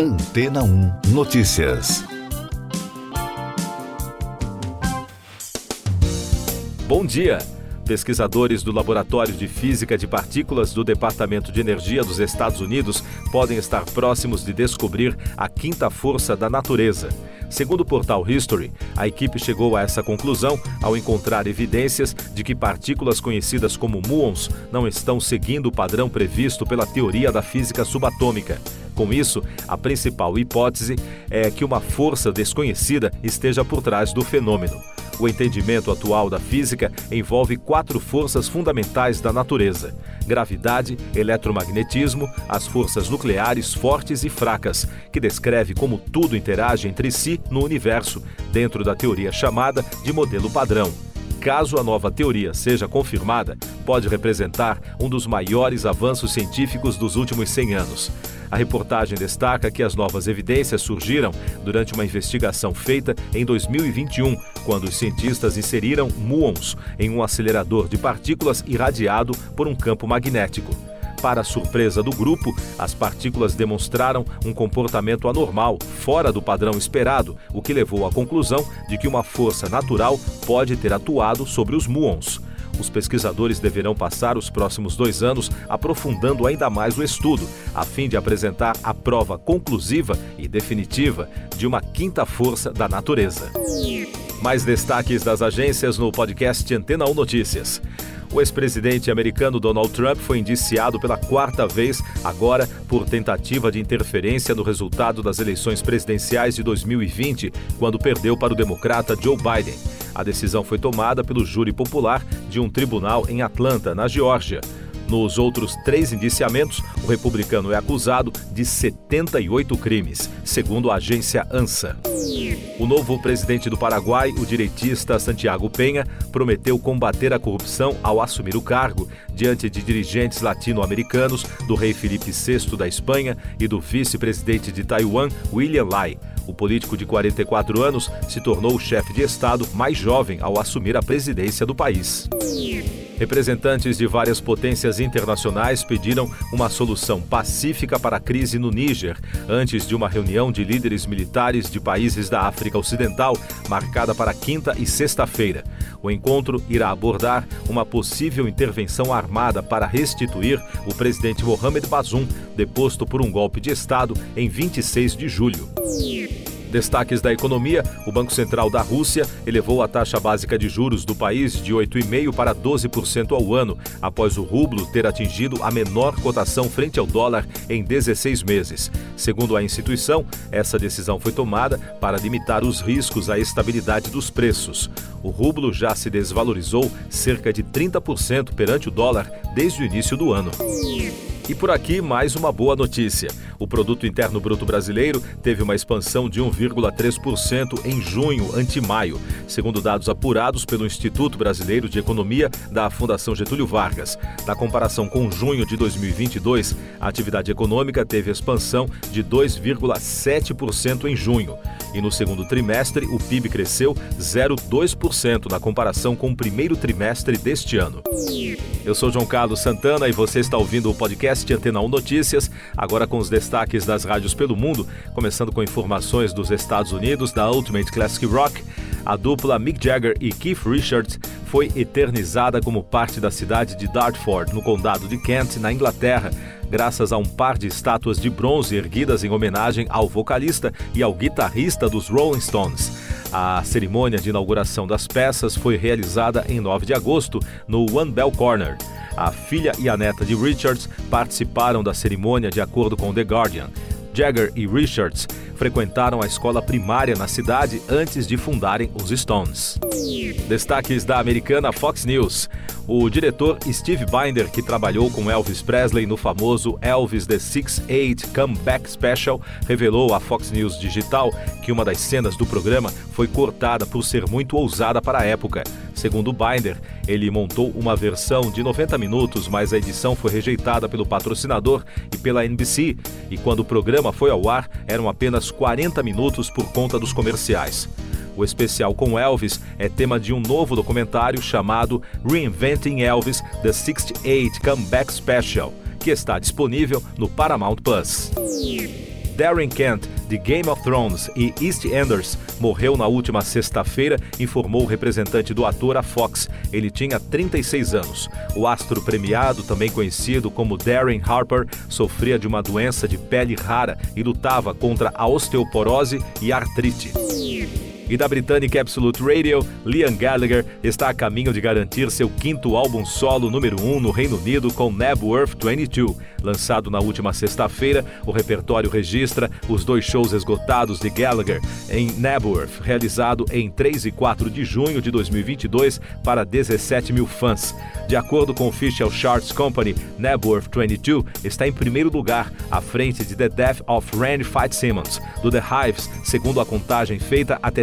Antena 1 Notícias. Bom dia. Pesquisadores do Laboratório de Física de Partículas do Departamento de Energia dos Estados Unidos podem estar próximos de descobrir a quinta força da natureza. Segundo o portal History, a equipe chegou a essa conclusão ao encontrar evidências de que partículas conhecidas como muons não estão seguindo o padrão previsto pela teoria da física subatômica. Com isso, a principal hipótese é que uma força desconhecida esteja por trás do fenômeno. O entendimento atual da física envolve quatro forças fundamentais da natureza: gravidade, eletromagnetismo, as forças nucleares fortes e fracas, que descreve como tudo interage entre si no universo, dentro da teoria chamada de modelo padrão. Caso a nova teoria seja confirmada, pode representar um dos maiores avanços científicos dos últimos 100 anos. A reportagem destaca que as novas evidências surgiram durante uma investigação feita em 2021, quando os cientistas inseriram muons em um acelerador de partículas irradiado por um campo magnético. Para surpresa do grupo, as partículas demonstraram um comportamento anormal, fora do padrão esperado, o que levou à conclusão de que uma força natural pode ter atuado sobre os muons. Os pesquisadores deverão passar os próximos dois anos aprofundando ainda mais o estudo, a fim de apresentar a prova conclusiva e definitiva de uma quinta força da natureza. Mais destaques das agências no podcast Antena 1 Notícias. O ex-presidente americano Donald Trump foi indiciado pela quarta vez, agora por tentativa de interferência no resultado das eleições presidenciais de 2020, quando perdeu para o democrata Joe Biden. A decisão foi tomada pelo júri popular de um tribunal em Atlanta, na Geórgia. Nos outros três indiciamentos, o republicano é acusado de 78 crimes, segundo a agência ANSA. O novo presidente do Paraguai, o direitista Santiago Penha, prometeu combater a corrupção ao assumir o cargo, diante de dirigentes latino-americanos, do rei Felipe VI da Espanha e do vice-presidente de Taiwan, William Lai. O político de 44 anos se tornou o chefe de Estado mais jovem ao assumir a presidência do país. Representantes de várias potências internacionais pediram uma solução pacífica para a crise no Níger, antes de uma reunião de líderes militares de países da África Ocidental, marcada para quinta e sexta-feira. O encontro irá abordar uma possível intervenção armada para restituir o presidente Mohamed Bazoum, deposto por um golpe de Estado em 26 de julho. Destaques da economia: o Banco Central da Rússia elevou a taxa básica de juros do país de 8,5% para 12% ao ano, após o rublo ter atingido a menor cotação frente ao dólar em 16 meses. Segundo a instituição, essa decisão foi tomada para limitar os riscos à estabilidade dos preços. O rublo já se desvalorizou cerca de 30% perante o dólar desde o início do ano. E por aqui, mais uma boa notícia. O Produto Interno Bruto Brasileiro teve uma expansão de 1,3% em junho ante maio, segundo dados apurados pelo Instituto Brasileiro de Economia da Fundação Getúlio Vargas. Na comparação com junho de 2022, a atividade econômica teve expansão de 2,7% em junho. E no segundo trimestre, o PIB cresceu 0,2% na comparação com o primeiro trimestre deste ano. Eu sou João Carlos Santana e você está ouvindo o podcast Antena 1 Notícias, agora com os destaques das rádios pelo mundo, começando com informações dos Estados Unidos da Ultimate Classic Rock. A dupla Mick Jagger e Keith Richards foi eternizada como parte da cidade de Dartford, no condado de Kent, na Inglaterra, graças a um par de estátuas de bronze erguidas em homenagem ao vocalista e ao guitarrista dos Rolling Stones. A cerimônia de inauguração das peças foi realizada em 9 de agosto no One Bell Corner. A filha e a neta de Richards participaram da cerimônia de acordo com The Guardian. Jagger e Richards frequentaram a escola primária na cidade antes de fundarem os Stones. Destaques da americana Fox News. O diretor Steve Binder, que trabalhou com Elvis Presley no famoso Elvis The Six Eight Comeback Special, revelou à Fox News Digital que uma das cenas do programa foi cortada por ser muito ousada para a época. Segundo Binder, ele montou uma versão de 90 minutos, mas a edição foi rejeitada pelo patrocinador e pela NBC, e quando o programa foi ao ar, eram apenas 40 minutos por conta dos comerciais. O especial com Elvis é tema de um novo documentário chamado Reinventing Elvis: The 68 Comeback Special, que está disponível no Paramount Plus. Darren Kent, de Game of Thrones e East Enders, morreu na última sexta-feira, informou o representante do ator à Fox. Ele tinha 36 anos. O astro premiado, também conhecido como Darren Harper, sofria de uma doença de pele rara e lutava contra a osteoporose e artrite e da Britânica Absolute Radio, Liam Gallagher está a caminho de garantir seu quinto álbum solo número 1 um no Reino Unido com Nebworth 22. Lançado na última sexta-feira, o repertório registra os dois shows esgotados de Gallagher em Nebworth, realizado em 3 e 4 de junho de 2022 para 17 mil fãs. De acordo com o Official Charts Company, Nebworth 22 está em primeiro lugar, à frente de The Death of Randy Fitzsimmons, do The Hives, segundo a contagem feita até